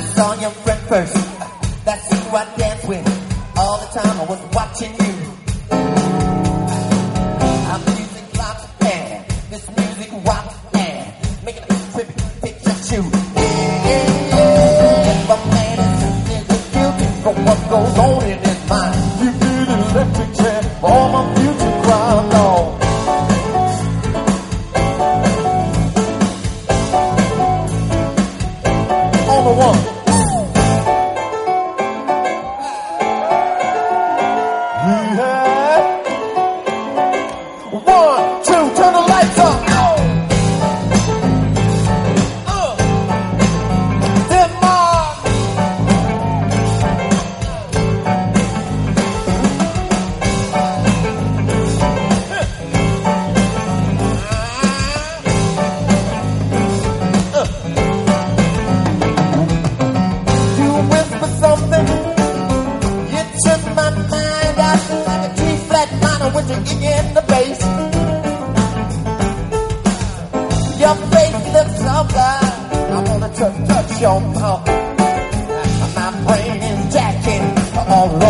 I saw your friend first. That's who I dance with. All the time I was watching you. I'm music rock and this music rock and making a trip picture shoot. Yeah, yeah, yeah. If a man is guilty for what goes on minor with your gig in the bass. Your face looks so good. I wanna touch, touch your mouth. My brain is jacking all over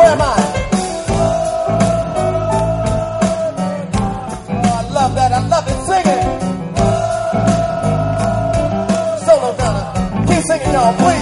Where am I? Oh, I love that. I love it. Sing it. Solo Donna. Keep singing, y'all, please.